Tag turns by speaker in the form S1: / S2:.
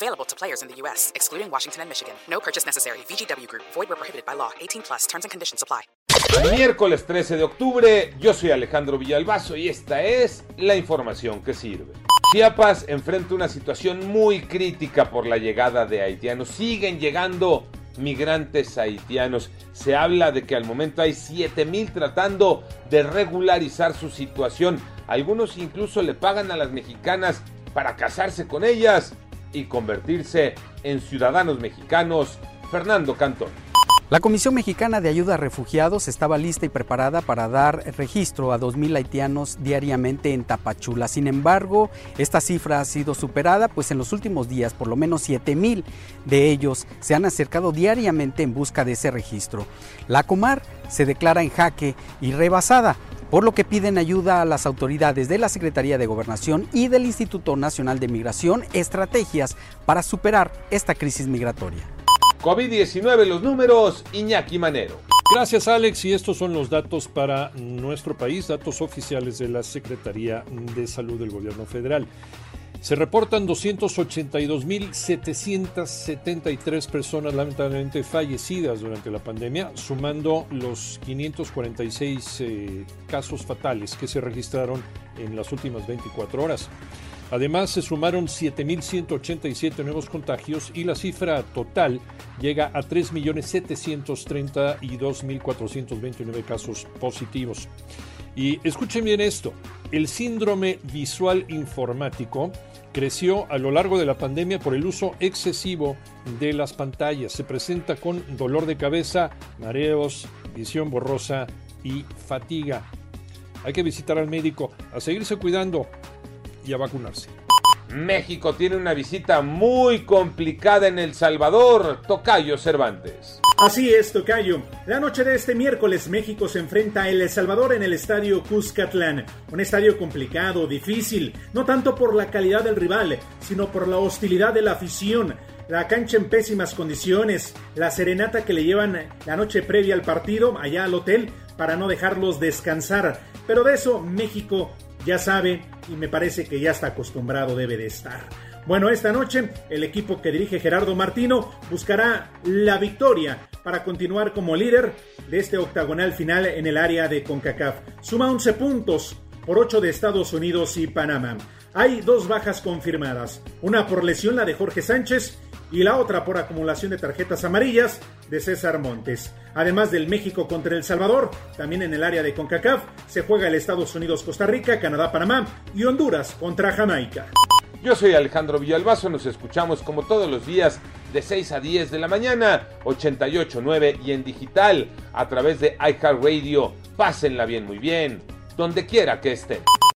S1: Available to players in the U.S., excluding Washington and Michigan. No purchase necessary. VGW Group. Void where prohibited by law. 18 plus. Terms and conditions apply.
S2: Miércoles 13 de octubre, yo soy Alejandro Villalbazo y esta es la información que sirve. Chiapas enfrenta una situación muy crítica por la llegada de haitianos. Siguen llegando migrantes haitianos. Se habla de que al momento hay 7.000 tratando de regularizar su situación. Algunos incluso le pagan a las mexicanas para casarse con ellas y convertirse en ciudadanos mexicanos. Fernando Cantón.
S3: La Comisión Mexicana de Ayuda a Refugiados estaba lista y preparada para dar registro a 2.000 haitianos diariamente en Tapachula. Sin embargo, esta cifra ha sido superada, pues en los últimos días por lo menos 7.000 de ellos se han acercado diariamente en busca de ese registro. La Comar se declara en jaque y rebasada por lo que piden ayuda a las autoridades de la Secretaría de Gobernación y del Instituto Nacional de Migración estrategias para superar esta crisis migratoria.
S2: COVID-19, los números, Iñaki Manero.
S4: Gracias Alex y estos son los datos para nuestro país, datos oficiales de la Secretaría de Salud del Gobierno Federal. Se reportan 282.773 personas lamentablemente fallecidas durante la pandemia, sumando los 546 eh, casos fatales que se registraron en las últimas 24 horas. Además, se sumaron 7.187 nuevos contagios y la cifra total llega a 3.732.429 casos positivos. Y escuchen bien esto, el síndrome visual informático creció a lo largo de la pandemia por el uso excesivo de las pantallas. Se presenta con dolor de cabeza, mareos, visión borrosa y fatiga. Hay que visitar al médico, a seguirse cuidando y a vacunarse.
S2: México tiene una visita muy complicada en El Salvador. Tocayo Cervantes.
S5: Así es, Tocayo. La noche de este miércoles México se enfrenta a El Salvador en el estadio Cuscatlán. Un estadio complicado, difícil, no tanto por la calidad del rival, sino por la hostilidad de la afición. La cancha en pésimas condiciones, la serenata que le llevan la noche previa al partido allá al hotel para no dejarlos descansar. Pero de eso México ya sabe y me parece que ya está acostumbrado debe de estar. Bueno, esta noche el equipo que dirige Gerardo Martino buscará la victoria para continuar como líder de este octagonal final en el área de CONCACAF. Suma 11 puntos por 8 de Estados Unidos y Panamá. Hay dos bajas confirmadas, una por lesión la de Jorge Sánchez y la otra por acumulación de tarjetas amarillas de César Montes. Además del México contra El Salvador, también en el área de CONCACAF se juega el Estados Unidos-Costa Rica, Canadá-Panamá y Honduras contra Jamaica.
S2: Yo soy Alejandro Villalbazo, nos escuchamos como todos los días de 6 a 10 de la mañana, 88.9 y en digital a través de iHeartRadio. Pásenla bien, muy bien, donde quiera que estén.